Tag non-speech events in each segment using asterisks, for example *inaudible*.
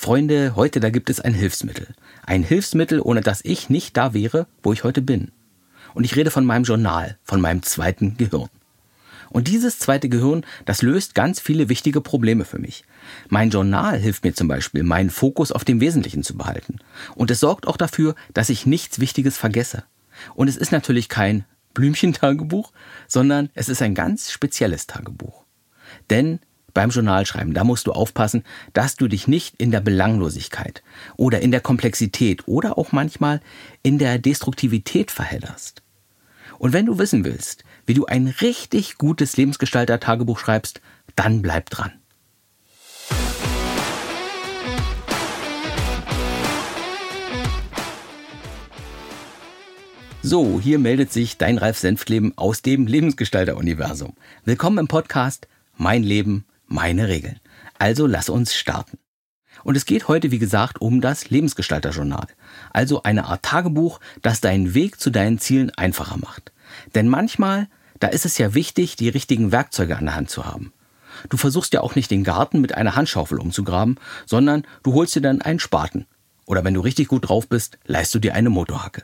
Freunde, heute da gibt es ein Hilfsmittel. Ein Hilfsmittel, ohne das ich nicht da wäre, wo ich heute bin. Und ich rede von meinem Journal, von meinem zweiten Gehirn. Und dieses zweite Gehirn, das löst ganz viele wichtige Probleme für mich. Mein Journal hilft mir zum Beispiel, meinen Fokus auf dem Wesentlichen zu behalten. Und es sorgt auch dafür, dass ich nichts Wichtiges vergesse. Und es ist natürlich kein Blümchentagebuch, sondern es ist ein ganz spezielles Tagebuch. Denn beim Journalschreiben, da musst du aufpassen, dass du dich nicht in der Belanglosigkeit oder in der Komplexität oder auch manchmal in der Destruktivität verhedderst. Und wenn du wissen willst, wie du ein richtig gutes Lebensgestalter-Tagebuch schreibst, dann bleib dran. So, hier meldet sich dein Ralf Senftleben aus dem Lebensgestalter-Universum. Willkommen im Podcast Mein Leben, meine Regeln. Also lass uns starten. Und es geht heute, wie gesagt, um das Lebensgestalterjournal. Also eine Art Tagebuch, das deinen Weg zu deinen Zielen einfacher macht. Denn manchmal, da ist es ja wichtig, die richtigen Werkzeuge an der Hand zu haben. Du versuchst ja auch nicht den Garten mit einer Handschaufel umzugraben, sondern du holst dir dann einen Spaten. Oder wenn du richtig gut drauf bist, leist du dir eine Motorhacke.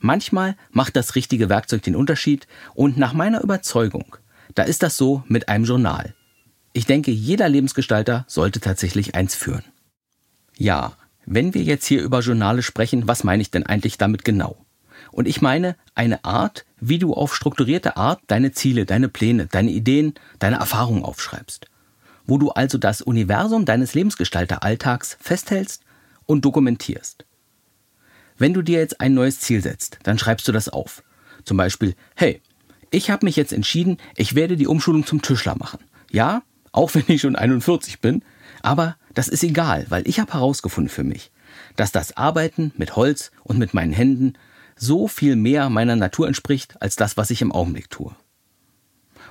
Manchmal macht das richtige Werkzeug den Unterschied und nach meiner Überzeugung, da ist das so mit einem Journal. Ich denke, jeder Lebensgestalter sollte tatsächlich eins führen. Ja, wenn wir jetzt hier über Journale sprechen, was meine ich denn eigentlich damit genau? Und ich meine eine Art, wie du auf strukturierte Art deine Ziele, deine Pläne, deine Ideen, deine Erfahrungen aufschreibst. Wo du also das Universum deines Lebensgestalter-Alltags festhältst und dokumentierst. Wenn du dir jetzt ein neues Ziel setzt, dann schreibst du das auf. Zum Beispiel, hey, ich habe mich jetzt entschieden, ich werde die Umschulung zum Tischler machen. Ja, auch wenn ich schon 41 bin. Aber das ist egal, weil ich habe herausgefunden für mich, dass das Arbeiten mit Holz und mit meinen Händen so viel mehr meiner Natur entspricht als das, was ich im Augenblick tue.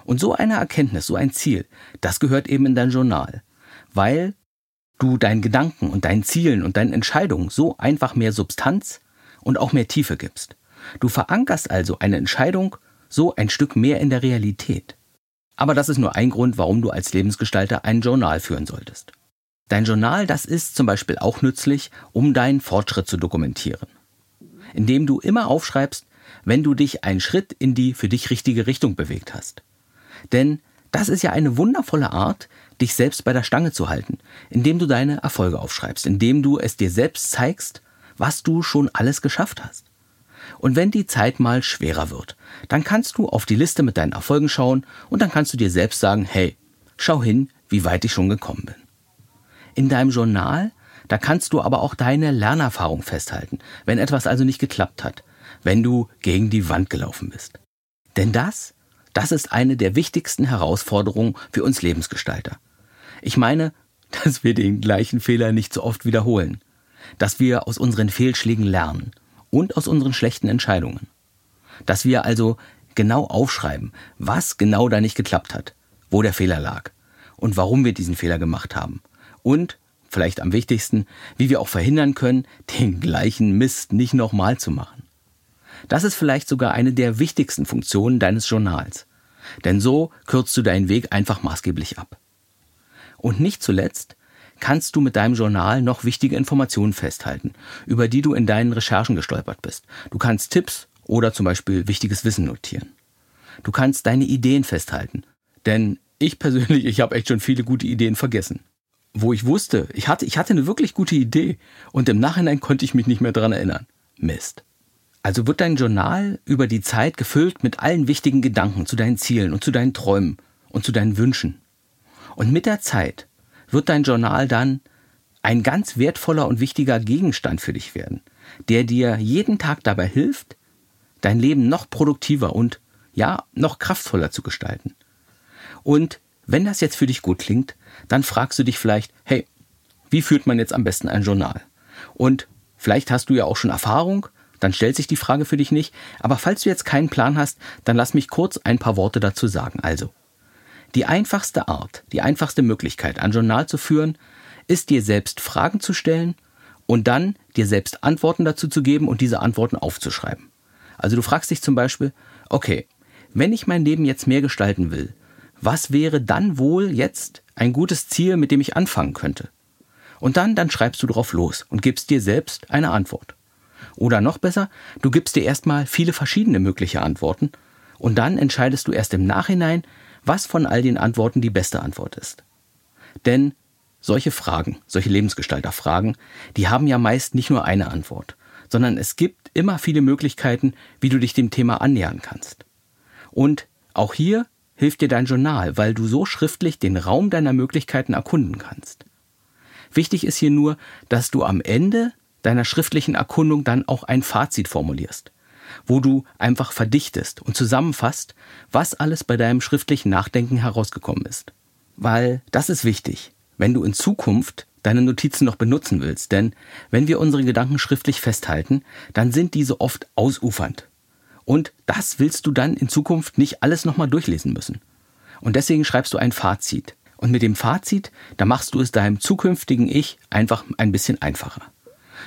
Und so eine Erkenntnis, so ein Ziel, das gehört eben in dein Journal, weil du deinen Gedanken und deinen Zielen und deinen Entscheidungen so einfach mehr Substanz und auch mehr Tiefe gibst. Du verankerst also eine Entscheidung so ein Stück mehr in der Realität. Aber das ist nur ein Grund, warum du als Lebensgestalter ein Journal führen solltest. Dein Journal, das ist zum Beispiel auch nützlich, um deinen Fortschritt zu dokumentieren. Indem du immer aufschreibst, wenn du dich einen Schritt in die für dich richtige Richtung bewegt hast. Denn das ist ja eine wundervolle Art, dich selbst bei der Stange zu halten, indem du deine Erfolge aufschreibst, indem du es dir selbst zeigst, was du schon alles geschafft hast. Und wenn die Zeit mal schwerer wird, dann kannst du auf die Liste mit deinen Erfolgen schauen und dann kannst du dir selbst sagen, hey, schau hin, wie weit ich schon gekommen bin. In deinem Journal, da kannst du aber auch deine Lernerfahrung festhalten, wenn etwas also nicht geklappt hat, wenn du gegen die Wand gelaufen bist. Denn das, das ist eine der wichtigsten Herausforderungen für uns Lebensgestalter. Ich meine, dass wir den gleichen Fehler nicht so oft wiederholen, dass wir aus unseren Fehlschlägen lernen und aus unseren schlechten Entscheidungen. Dass wir also genau aufschreiben, was genau da nicht geklappt hat, wo der Fehler lag und warum wir diesen Fehler gemacht haben. Und, vielleicht am wichtigsten, wie wir auch verhindern können, den gleichen Mist nicht nochmal zu machen. Das ist vielleicht sogar eine der wichtigsten Funktionen deines Journals. Denn so kürzt du deinen Weg einfach maßgeblich ab. Und nicht zuletzt kannst du mit deinem Journal noch wichtige Informationen festhalten, über die du in deinen Recherchen gestolpert bist. Du kannst Tipps oder zum Beispiel wichtiges Wissen notieren. Du kannst deine Ideen festhalten. Denn ich persönlich, ich habe echt schon viele gute Ideen vergessen. Wo ich wusste, ich hatte, ich hatte eine wirklich gute Idee und im Nachhinein konnte ich mich nicht mehr daran erinnern. Mist. Also wird dein Journal über die Zeit gefüllt mit allen wichtigen Gedanken zu deinen Zielen und zu deinen Träumen und zu deinen Wünschen. Und mit der Zeit wird dein Journal dann ein ganz wertvoller und wichtiger Gegenstand für dich werden, der dir jeden Tag dabei hilft, dein Leben noch produktiver und ja, noch kraftvoller zu gestalten. Und wenn das jetzt für dich gut klingt, dann fragst du dich vielleicht, hey, wie führt man jetzt am besten ein Journal? Und vielleicht hast du ja auch schon Erfahrung, dann stellt sich die Frage für dich nicht, aber falls du jetzt keinen Plan hast, dann lass mich kurz ein paar Worte dazu sagen. Also, die einfachste Art, die einfachste Möglichkeit, ein Journal zu führen, ist dir selbst Fragen zu stellen und dann dir selbst Antworten dazu zu geben und diese Antworten aufzuschreiben. Also du fragst dich zum Beispiel, okay, wenn ich mein Leben jetzt mehr gestalten will, was wäre dann wohl jetzt ein gutes Ziel, mit dem ich anfangen könnte? Und dann, dann schreibst du drauf los und gibst dir selbst eine Antwort. Oder noch besser, du gibst dir erstmal viele verschiedene mögliche Antworten und dann entscheidest du erst im Nachhinein, was von all den Antworten die beste Antwort ist. Denn solche Fragen, solche Lebensgestalterfragen, die haben ja meist nicht nur eine Antwort, sondern es gibt immer viele Möglichkeiten, wie du dich dem Thema annähern kannst. Und auch hier hilft dir dein Journal, weil du so schriftlich den Raum deiner Möglichkeiten erkunden kannst. Wichtig ist hier nur, dass du am Ende deiner schriftlichen Erkundung dann auch ein Fazit formulierst, wo du einfach verdichtest und zusammenfasst, was alles bei deinem schriftlichen Nachdenken herausgekommen ist. Weil das ist wichtig, wenn du in Zukunft deine Notizen noch benutzen willst, denn wenn wir unsere Gedanken schriftlich festhalten, dann sind diese oft ausufernd. Und das willst du dann in Zukunft nicht alles nochmal durchlesen müssen. Und deswegen schreibst du ein Fazit. Und mit dem Fazit, da machst du es deinem zukünftigen Ich einfach ein bisschen einfacher.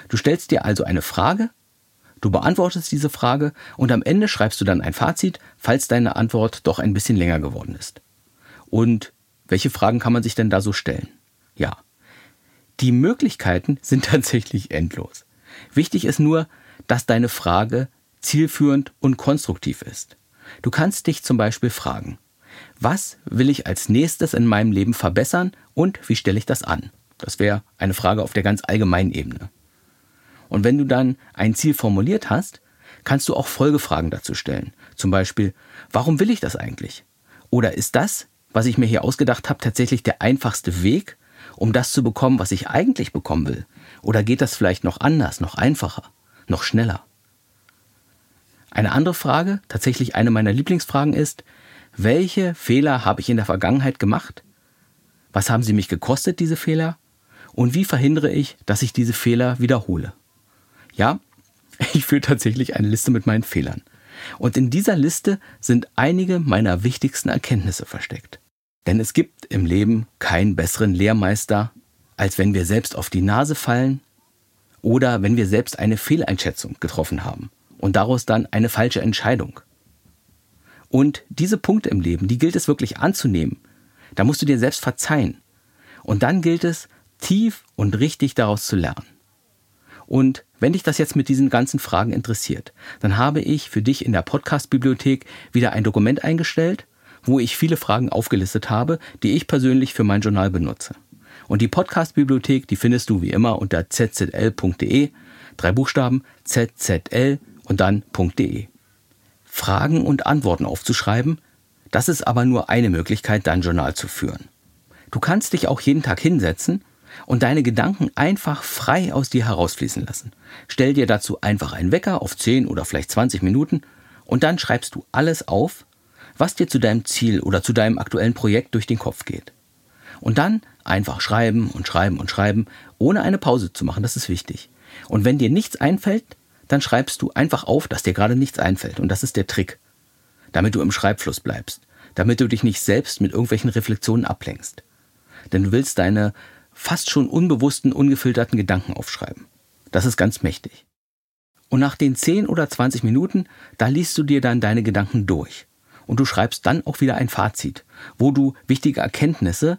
Du stellst dir also eine Frage, du beantwortest diese Frage und am Ende schreibst du dann ein Fazit, falls deine Antwort doch ein bisschen länger geworden ist. Und welche Fragen kann man sich denn da so stellen? Ja, die Möglichkeiten *laughs* sind tatsächlich endlos. Wichtig ist nur, dass deine Frage zielführend und konstruktiv ist. Du kannst dich zum Beispiel fragen, was will ich als nächstes in meinem Leben verbessern und wie stelle ich das an? Das wäre eine Frage auf der ganz allgemeinen Ebene. Und wenn du dann ein Ziel formuliert hast, kannst du auch Folgefragen dazu stellen. Zum Beispiel, warum will ich das eigentlich? Oder ist das, was ich mir hier ausgedacht habe, tatsächlich der einfachste Weg, um das zu bekommen, was ich eigentlich bekommen will? Oder geht das vielleicht noch anders, noch einfacher, noch schneller? Eine andere Frage, tatsächlich eine meiner Lieblingsfragen ist, welche Fehler habe ich in der Vergangenheit gemacht? Was haben sie mich gekostet, diese Fehler? Und wie verhindere ich, dass ich diese Fehler wiederhole? Ja, *laughs* ich führe tatsächlich eine Liste mit meinen Fehlern. Und in dieser Liste sind einige meiner wichtigsten Erkenntnisse versteckt. Denn es gibt im Leben keinen besseren Lehrmeister, als wenn wir selbst auf die Nase fallen oder wenn wir selbst eine Fehleinschätzung getroffen haben und daraus dann eine falsche Entscheidung. Und diese Punkte im Leben, die gilt es wirklich anzunehmen. Da musst du dir selbst verzeihen. Und dann gilt es, tief und richtig daraus zu lernen. Und wenn dich das jetzt mit diesen ganzen Fragen interessiert, dann habe ich für dich in der Podcast-Bibliothek wieder ein Dokument eingestellt, wo ich viele Fragen aufgelistet habe, die ich persönlich für mein Journal benutze. Und die Podcast-Bibliothek, die findest du wie immer unter zzl.de, drei Buchstaben zzl und dann .de. Fragen und Antworten aufzuschreiben, das ist aber nur eine Möglichkeit, dein Journal zu führen. Du kannst dich auch jeden Tag hinsetzen und deine Gedanken einfach frei aus dir herausfließen lassen. Stell dir dazu einfach einen Wecker auf 10 oder vielleicht 20 Minuten und dann schreibst du alles auf, was dir zu deinem Ziel oder zu deinem aktuellen Projekt durch den Kopf geht. Und dann einfach schreiben und schreiben und schreiben, ohne eine Pause zu machen, das ist wichtig. Und wenn dir nichts einfällt, dann schreibst du einfach auf, dass dir gerade nichts einfällt. Und das ist der Trick. Damit du im Schreibfluss bleibst. Damit du dich nicht selbst mit irgendwelchen Reflexionen ablenkst. Denn du willst deine fast schon unbewussten, ungefilterten Gedanken aufschreiben. Das ist ganz mächtig. Und nach den 10 oder 20 Minuten, da liest du dir dann deine Gedanken durch. Und du schreibst dann auch wieder ein Fazit, wo du wichtige Erkenntnisse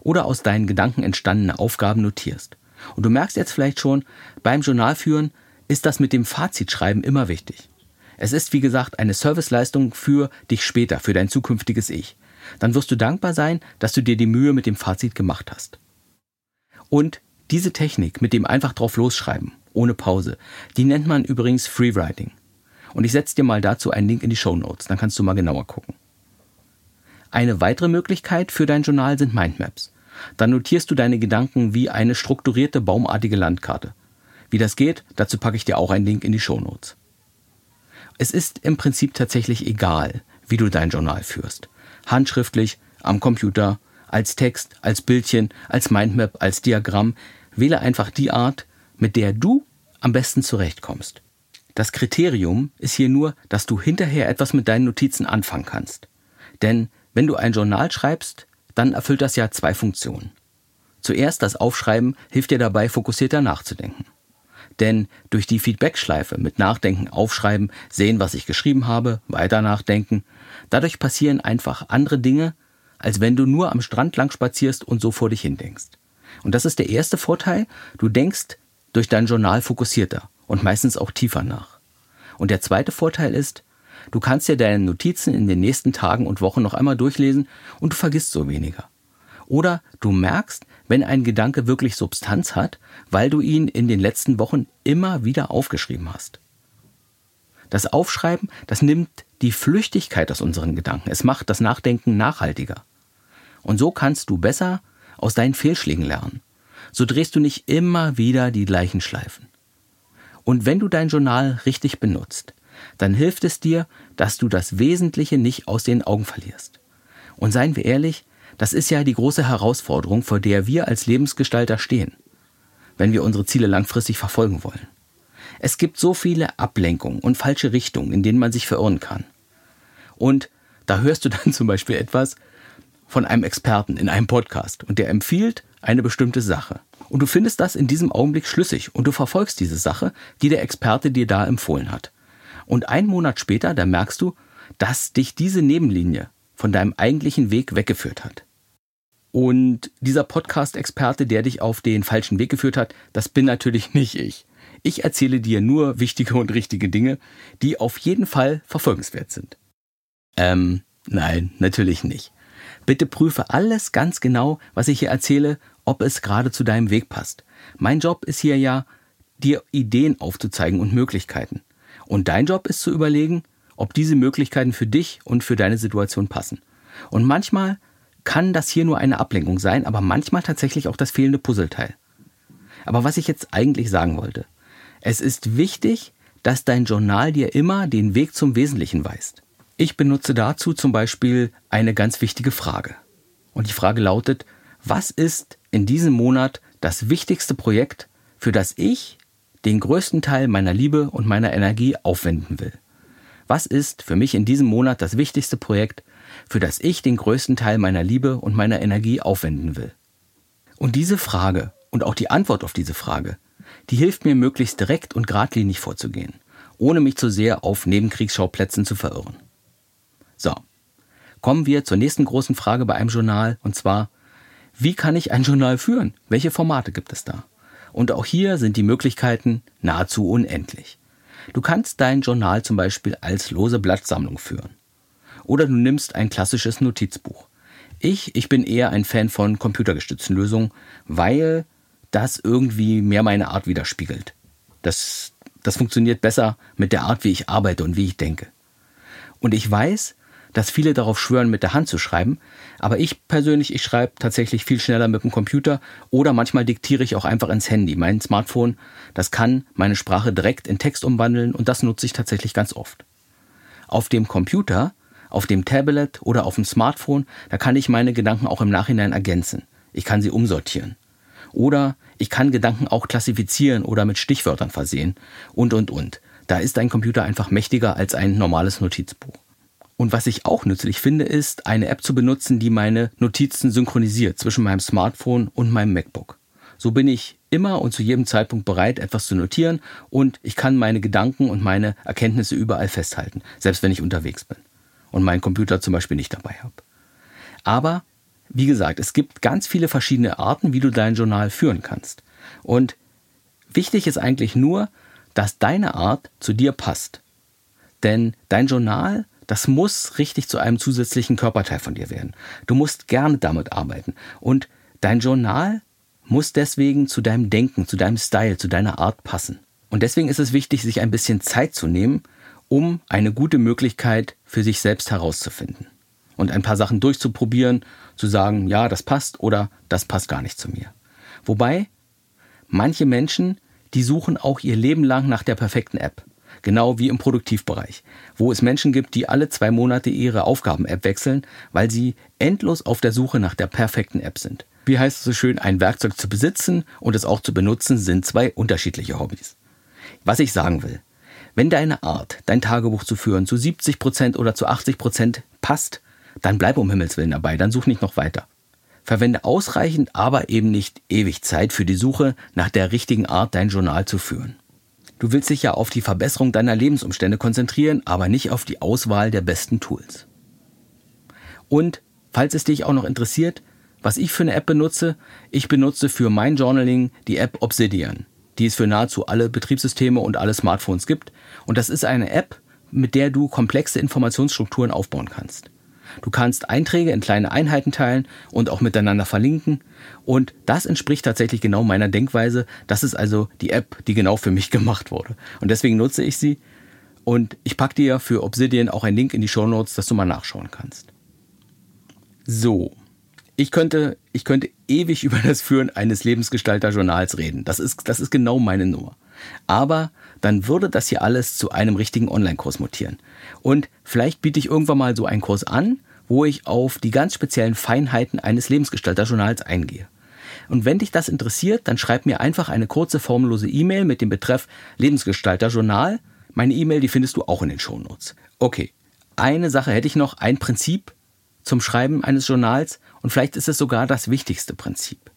oder aus deinen Gedanken entstandene Aufgaben notierst. Und du merkst jetzt vielleicht schon, beim Journalführen ist das mit dem Fazitschreiben immer wichtig. Es ist, wie gesagt, eine Serviceleistung für dich später, für dein zukünftiges Ich. Dann wirst du dankbar sein, dass du dir die Mühe mit dem Fazit gemacht hast. Und diese Technik mit dem einfach drauf losschreiben, ohne Pause, die nennt man übrigens Freewriting. Und ich setze dir mal dazu einen Link in die Show Notes, dann kannst du mal genauer gucken. Eine weitere Möglichkeit für dein Journal sind Mindmaps. Dann notierst du deine Gedanken wie eine strukturierte baumartige Landkarte. Wie das geht, dazu packe ich dir auch einen Link in die Show Notes. Es ist im Prinzip tatsächlich egal, wie du dein Journal führst. Handschriftlich, am Computer als Text, als Bildchen, als Mindmap, als Diagramm. Wähle einfach die Art, mit der du am besten zurechtkommst. Das Kriterium ist hier nur, dass du hinterher etwas mit deinen Notizen anfangen kannst. Denn wenn du ein Journal schreibst, dann erfüllt das ja zwei Funktionen. Zuerst das Aufschreiben hilft dir dabei, fokussierter nachzudenken. Denn durch die Feedbackschleife mit Nachdenken, Aufschreiben, sehen, was ich geschrieben habe, weiter nachdenken, dadurch passieren einfach andere Dinge, als wenn du nur am Strand lang spazierst und so vor dich hindenkst. Und das ist der erste Vorteil. Du denkst durch dein Journal fokussierter und meistens auch tiefer nach. Und der zweite Vorteil ist, du kannst dir deine Notizen in den nächsten Tagen und Wochen noch einmal durchlesen und du vergisst so weniger. Oder du merkst, wenn ein Gedanke wirklich Substanz hat, weil du ihn in den letzten Wochen immer wieder aufgeschrieben hast. Das Aufschreiben, das nimmt die Flüchtigkeit aus unseren Gedanken. Es macht das Nachdenken nachhaltiger. Und so kannst du besser aus deinen Fehlschlägen lernen. So drehst du nicht immer wieder die gleichen Schleifen. Und wenn du dein Journal richtig benutzt, dann hilft es dir, dass du das Wesentliche nicht aus den Augen verlierst. Und seien wir ehrlich, das ist ja die große Herausforderung, vor der wir als Lebensgestalter stehen, wenn wir unsere Ziele langfristig verfolgen wollen. Es gibt so viele Ablenkungen und falsche Richtungen, in denen man sich verirren kann. Und da hörst du dann *laughs* zum Beispiel etwas von einem Experten in einem Podcast und der empfiehlt eine bestimmte Sache. Und du findest das in diesem Augenblick schlüssig und du verfolgst diese Sache, die der Experte dir da empfohlen hat. Und einen Monat später, da merkst du, dass dich diese Nebenlinie von deinem eigentlichen Weg weggeführt hat. Und dieser Podcast-Experte, der dich auf den falschen Weg geführt hat, das bin natürlich *laughs* nicht ich. Ich erzähle dir nur wichtige und richtige Dinge, die auf jeden Fall verfolgenswert sind. Ähm, nein, natürlich nicht. Bitte prüfe alles ganz genau, was ich hier erzähle, ob es gerade zu deinem Weg passt. Mein Job ist hier ja, dir Ideen aufzuzeigen und Möglichkeiten. Und dein Job ist zu überlegen, ob diese Möglichkeiten für dich und für deine Situation passen. Und manchmal kann das hier nur eine Ablenkung sein, aber manchmal tatsächlich auch das fehlende Puzzleteil. Aber was ich jetzt eigentlich sagen wollte, es ist wichtig, dass dein Journal dir immer den Weg zum Wesentlichen weist. Ich benutze dazu zum Beispiel eine ganz wichtige Frage. Und die Frage lautet, was ist in diesem Monat das wichtigste Projekt, für das ich den größten Teil meiner Liebe und meiner Energie aufwenden will? Was ist für mich in diesem Monat das wichtigste Projekt, für das ich den größten Teil meiner Liebe und meiner Energie aufwenden will? Und diese Frage und auch die Antwort auf diese Frage, die hilft mir möglichst direkt und geradlinig vorzugehen, ohne mich zu sehr auf Nebenkriegsschauplätzen zu verirren. So, kommen wir zur nächsten großen Frage bei einem Journal, und zwar, wie kann ich ein Journal führen? Welche Formate gibt es da? Und auch hier sind die Möglichkeiten nahezu unendlich. Du kannst dein Journal zum Beispiel als lose Blattsammlung führen. Oder du nimmst ein klassisches Notizbuch. Ich, ich bin eher ein Fan von computergestützten Lösungen, weil das irgendwie mehr meine Art widerspiegelt. Das, das funktioniert besser mit der Art, wie ich arbeite und wie ich denke. Und ich weiß, dass viele darauf schwören, mit der Hand zu schreiben. Aber ich persönlich, ich schreibe tatsächlich viel schneller mit dem Computer oder manchmal diktiere ich auch einfach ins Handy. Mein Smartphone, das kann meine Sprache direkt in Text umwandeln und das nutze ich tatsächlich ganz oft. Auf dem Computer, auf dem Tablet oder auf dem Smartphone, da kann ich meine Gedanken auch im Nachhinein ergänzen. Ich kann sie umsortieren. Oder ich kann Gedanken auch klassifizieren oder mit Stichwörtern versehen und, und, und. Da ist ein Computer einfach mächtiger als ein normales Notizbuch. Und was ich auch nützlich finde, ist, eine App zu benutzen, die meine Notizen synchronisiert zwischen meinem Smartphone und meinem MacBook. So bin ich immer und zu jedem Zeitpunkt bereit, etwas zu notieren und ich kann meine Gedanken und meine Erkenntnisse überall festhalten, selbst wenn ich unterwegs bin und meinen Computer zum Beispiel nicht dabei habe. Aber, wie gesagt, es gibt ganz viele verschiedene Arten, wie du dein Journal führen kannst. Und wichtig ist eigentlich nur, dass deine Art zu dir passt. Denn dein Journal das muss richtig zu einem zusätzlichen Körperteil von dir werden. Du musst gerne damit arbeiten. Und dein Journal muss deswegen zu deinem Denken, zu deinem Style, zu deiner Art passen. Und deswegen ist es wichtig, sich ein bisschen Zeit zu nehmen, um eine gute Möglichkeit für sich selbst herauszufinden. Und ein paar Sachen durchzuprobieren, zu sagen, ja, das passt oder das passt gar nicht zu mir. Wobei, manche Menschen, die suchen auch ihr Leben lang nach der perfekten App genau wie im Produktivbereich, wo es Menschen gibt, die alle zwei Monate ihre Aufgaben-App wechseln, weil sie endlos auf der Suche nach der perfekten App sind. Wie heißt es so schön, ein Werkzeug zu besitzen und es auch zu benutzen, sind zwei unterschiedliche Hobbys. Was ich sagen will, wenn deine Art, dein Tagebuch zu führen, zu 70 Prozent oder zu 80 Prozent passt, dann bleib um Himmels Willen dabei, dann such nicht noch weiter. Verwende ausreichend, aber eben nicht ewig Zeit für die Suche nach der richtigen Art, dein Journal zu führen. Du willst dich ja auf die Verbesserung deiner Lebensumstände konzentrieren, aber nicht auf die Auswahl der besten Tools. Und falls es dich auch noch interessiert, was ich für eine App benutze. Ich benutze für mein Journaling die App Obsidian, die es für nahezu alle Betriebssysteme und alle Smartphones gibt. Und das ist eine App, mit der du komplexe Informationsstrukturen aufbauen kannst. Du kannst Einträge in kleine Einheiten teilen und auch miteinander verlinken. Und das entspricht tatsächlich genau meiner Denkweise. Das ist also die App, die genau für mich *laughs* gemacht wurde. Und deswegen nutze ich sie. Und ich packe dir für Obsidian auch einen Link in die Show Notes, dass du mal nachschauen kannst. So. Ich könnte, ich könnte ewig *laughs* über das Führen eines Lebensgestalter-Journals reden. Das ist, das ist genau meine Nummer. Aber dann würde das hier alles zu einem richtigen Online-Kurs mutieren. Und vielleicht biete ich irgendwann mal so einen Kurs an, wo ich auf die ganz speziellen Feinheiten eines Lebensgestalter-Journals eingehe. Und wenn dich das interessiert, dann schreib mir einfach eine kurze formlose E-Mail mit dem Betreff Lebensgestalter-Journal. Meine E-Mail, die findest du auch in den Shownotes. Okay, eine Sache hätte ich noch, ein Prinzip zum Schreiben eines Journals und vielleicht ist es sogar das wichtigste Prinzip.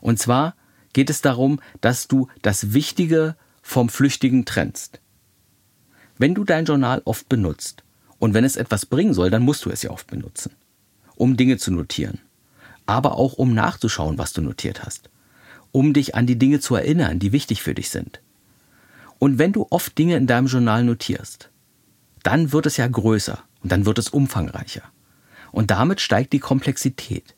Und zwar geht es darum, dass du das Wichtige vom Flüchtigen trennst. Wenn du dein Journal oft benutzt und wenn es etwas bringen soll, dann musst du es ja oft benutzen, um Dinge zu notieren, aber auch um nachzuschauen, was du notiert hast, um dich an die Dinge zu erinnern, die wichtig für dich sind. Und wenn du oft Dinge in deinem Journal notierst, dann wird es ja größer und dann wird es umfangreicher. Und damit steigt die Komplexität.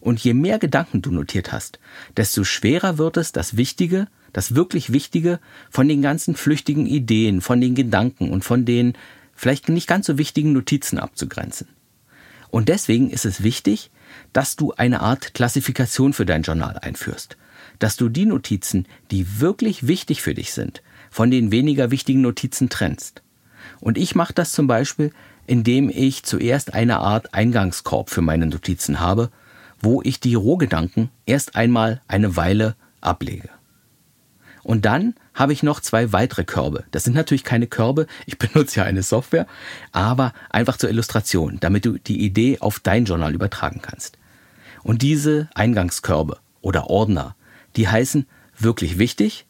Und je mehr Gedanken du notiert hast, desto schwerer wird es, das Wichtige, das wirklich Wichtige von den ganzen flüchtigen Ideen, von den Gedanken und von den vielleicht nicht ganz so wichtigen Notizen abzugrenzen. Und deswegen ist es wichtig, dass du eine Art Klassifikation für dein Journal einführst, dass du die Notizen, die wirklich wichtig für dich sind, von den weniger wichtigen Notizen trennst. Und ich mache das zum Beispiel, indem ich zuerst eine Art Eingangskorb für meine Notizen habe, wo ich die Rohgedanken erst einmal eine Weile ablege. Und dann habe ich noch zwei weitere Körbe. Das sind natürlich keine Körbe, ich *laughs* benutze ja eine Software, aber einfach zur Illustration, damit du die Idee auf dein Journal übertragen kannst. Und diese Eingangskörbe oder Ordner, die heißen wirklich wichtig,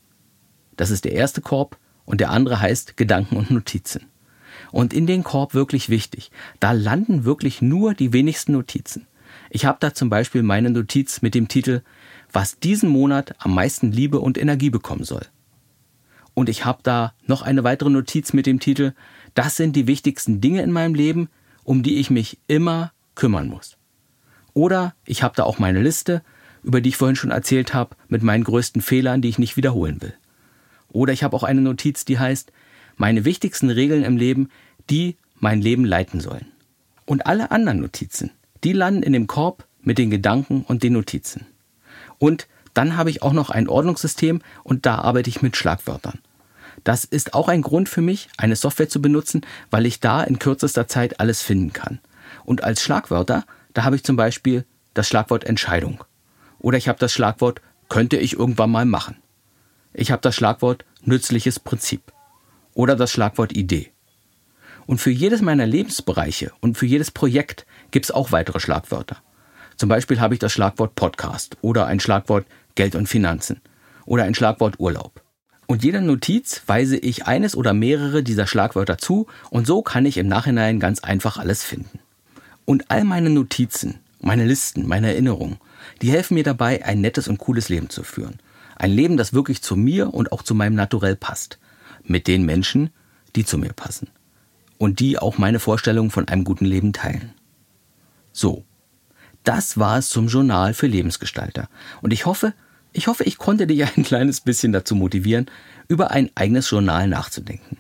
das ist der erste Korb, und der andere heißt Gedanken und Notizen. Und in den Korb wirklich wichtig, da landen wirklich nur die wenigsten Notizen. Ich habe da zum Beispiel meine Notiz mit dem Titel Was diesen Monat am meisten Liebe und Energie bekommen soll. Und ich habe da noch eine weitere Notiz mit dem Titel Das sind die wichtigsten Dinge in meinem Leben, um die ich mich immer kümmern muss. Oder ich habe da auch meine Liste, über die ich vorhin schon erzählt habe, mit meinen größten Fehlern, die ich nicht wiederholen will. Oder ich habe auch eine Notiz, die heißt Meine wichtigsten Regeln im Leben, die mein Leben leiten sollen. Und alle anderen Notizen, die landen in dem Korb mit den Gedanken und den Notizen. Und dann habe ich auch noch ein Ordnungssystem und da arbeite ich mit Schlagwörtern. Das ist auch ein Grund für mich, eine Software zu benutzen, weil ich da in kürzester Zeit alles finden kann. Und als Schlagwörter, da habe ich zum Beispiel das Schlagwort Entscheidung. Oder ich habe das Schlagwort könnte ich irgendwann mal machen. Ich habe das Schlagwort nützliches Prinzip. Oder das Schlagwort Idee. Und für jedes meiner Lebensbereiche und für jedes Projekt gibt es auch weitere Schlagwörter. Zum Beispiel habe ich das Schlagwort Podcast oder ein Schlagwort Geld und Finanzen oder ein Schlagwort Urlaub. Und jeder Notiz weise ich eines oder mehrere dieser Schlagwörter zu und so kann ich im Nachhinein ganz einfach alles finden. Und all meine Notizen, meine Listen, meine Erinnerungen, die helfen mir dabei, ein nettes und cooles Leben zu führen. Ein Leben, das wirklich zu mir und auch zu meinem Naturell passt. Mit den Menschen, die zu mir passen. Und die auch meine Vorstellungen von einem guten Leben teilen. So, das war es zum Journal für Lebensgestalter. Und ich hoffe, ich hoffe, ich konnte dich ein *laughs* kleines bisschen dazu motivieren, über ein eigenes Journal nachzudenken.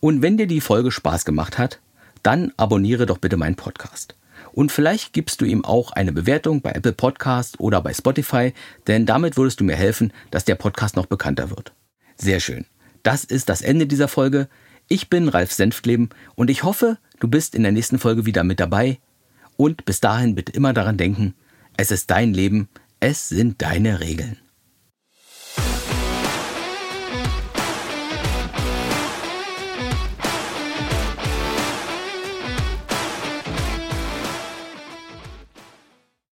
Und wenn dir die Folge Spaß gemacht hat, dann abonniere doch bitte meinen Podcast. Und vielleicht gibst du ihm auch eine Bewertung bei Apple Podcast oder bei Spotify, denn damit würdest du mir helfen, dass der Podcast noch bekannter wird. Sehr schön. Das ist das Ende dieser Folge. Ich bin Ralf Senftleben und ich hoffe, du bist in der nächsten Folge wieder mit dabei. Und bis dahin bitte immer daran denken, es ist dein Leben, es sind deine Regeln.